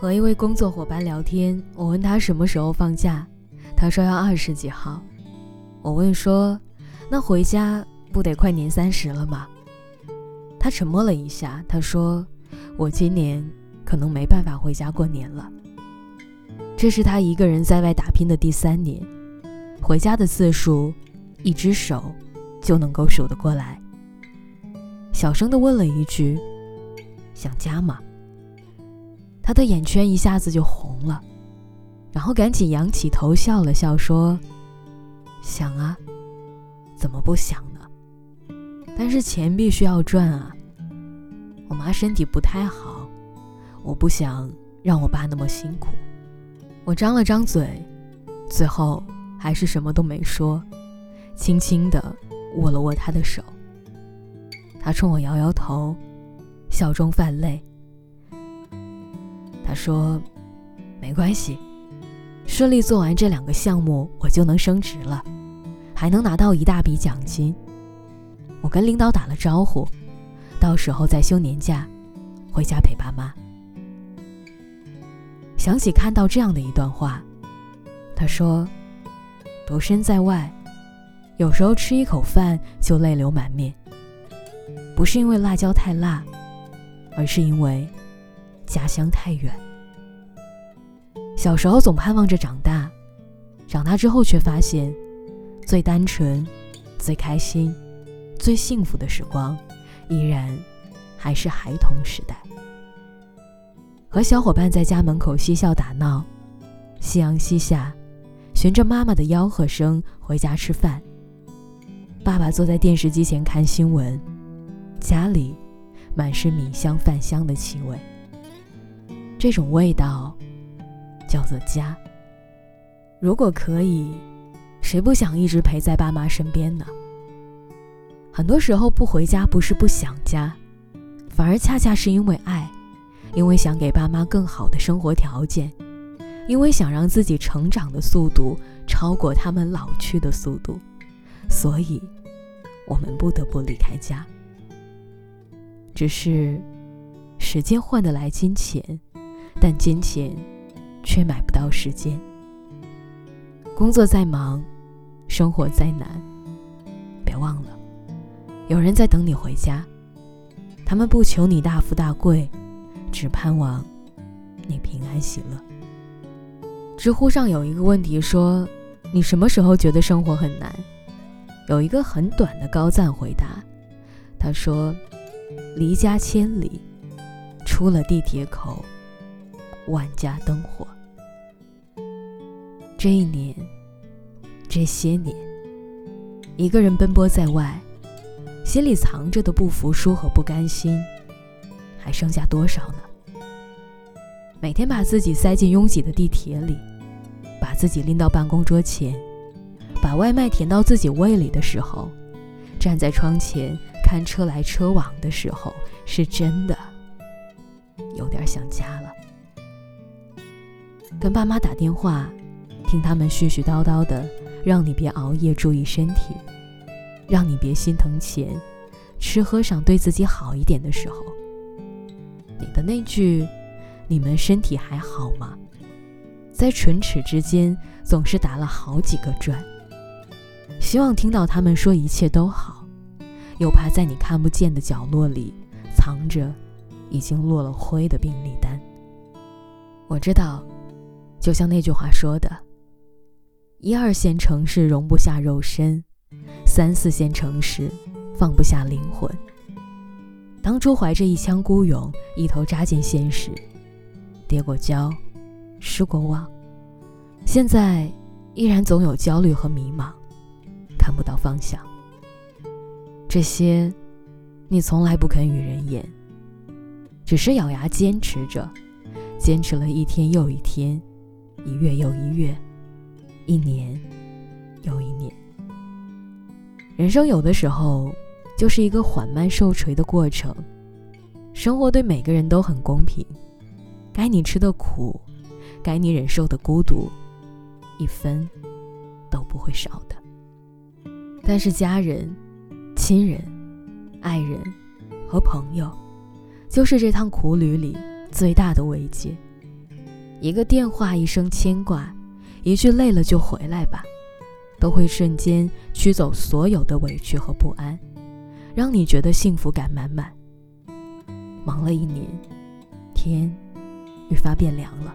和一位工作伙伴聊天，我问他什么时候放假，他说要二十几号。我问说，那回家不得快年三十了吗？他沉默了一下，他说，我今年可能没办法回家过年了。这是他一个人在外打拼的第三年，回家的次数，一只手就能够数得过来。小声的问了一句：“想家吗？”他的眼圈一下子就红了，然后赶紧仰起头笑了笑，说：“想啊，怎么不想呢？但是钱必须要赚啊。我妈身体不太好，我不想让我爸那么辛苦。”我张了张嘴，最后还是什么都没说，轻轻地握了握他的手。他冲我摇摇头，笑中泛泪。他说：“没关系，顺利做完这两个项目，我就能升职了，还能拿到一大笔奖金。我跟领导打了招呼，到时候再休年假，回家陪爸妈。”想起看到这样的一段话，他说：“独身在外，有时候吃一口饭就泪流满面，不是因为辣椒太辣，而是因为……”家乡太远，小时候总盼望着长大，长大之后却发现，最单纯、最开心、最幸福的时光，依然还是孩童时代。和小伙伴在家门口嬉笑打闹，夕阳西下，循着妈妈的吆喝声回家吃饭。爸爸坐在电视机前看新闻，家里满是米香饭香的气味。这种味道叫做家。如果可以，谁不想一直陪在爸妈身边呢？很多时候不回家不是不想家，反而恰恰是因为爱，因为想给爸妈更好的生活条件，因为想让自己成长的速度超过他们老去的速度，所以我们不得不离开家。只是时间换得来金钱。但金钱却买不到时间。工作再忙，生活再难，别忘了，有人在等你回家。他们不求你大富大贵，只盼望你平安喜乐。知乎上有一个问题说：“你什么时候觉得生活很难？”有一个很短的高赞回答，他说：“离家千里，出了地铁口。”万家灯火。这一年，这些年，一个人奔波在外，心里藏着的不服输和不甘心，还剩下多少呢？每天把自己塞进拥挤的地铁里，把自己拎到办公桌前，把外卖填到自己胃里的时候，站在窗前看车来车往的时候，是真的有点想家。跟爸妈打电话，听他们絮絮叨叨的，让你别熬夜，注意身体，让你别心疼钱，吃喝上对自己好一点的时候，你的那句“你们身体还好吗”，在唇齿之间总是打了好几个转。希望听到他们说一切都好，又怕在你看不见的角落里藏着已经落了灰的病历单。我知道。就像那句话说的：“一二线城市容不下肉身，三四线城市放不下灵魂。”当初怀着一腔孤勇，一头扎进现实，跌过跤，失过望，现在依然总有焦虑和迷茫，看不到方向。这些，你从来不肯与人言，只是咬牙坚持着，坚持了一天又一天。一月又一月，一年又一年。人生有的时候就是一个缓慢受锤的过程。生活对每个人都很公平，该你吃的苦，该你忍受的孤独，一分都不会少的。但是家人、亲人、爱人和朋友，就是这趟苦旅里最大的慰藉。一个电话，一声牵挂，一句累了就回来吧，都会瞬间驱走所有的委屈和不安，让你觉得幸福感满满。忙了一年，天愈发变凉了，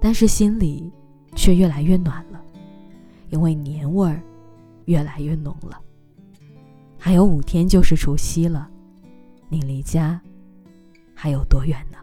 但是心里却越来越暖了，因为年味儿越来越浓了。还有五天就是除夕了，你离家还有多远呢？